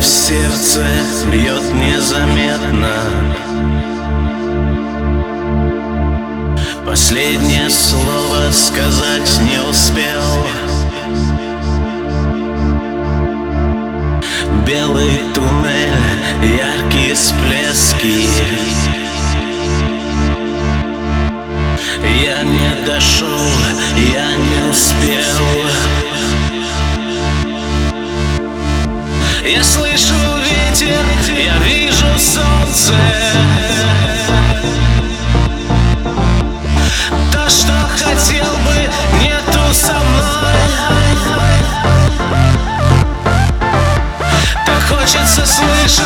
в сердце бьет незаметно. Последнее слово сказать не успел. Белый туннель, яркие всплески. Я не дошел,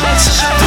Let's. shut up.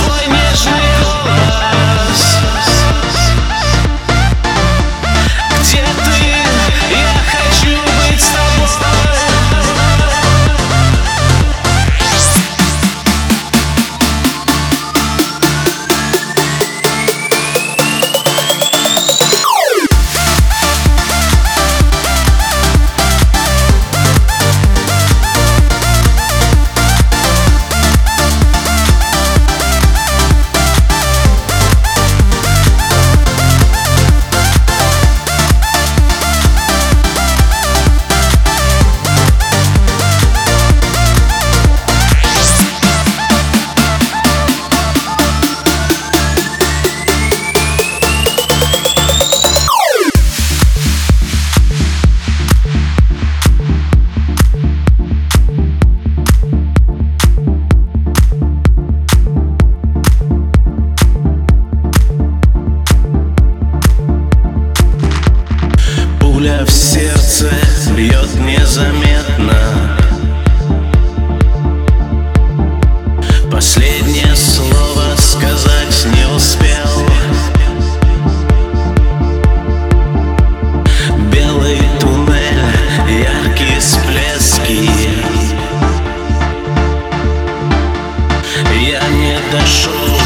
незаметно Последнее слово сказать не успел. Белый туннель, яркие всплески. Я не дошел.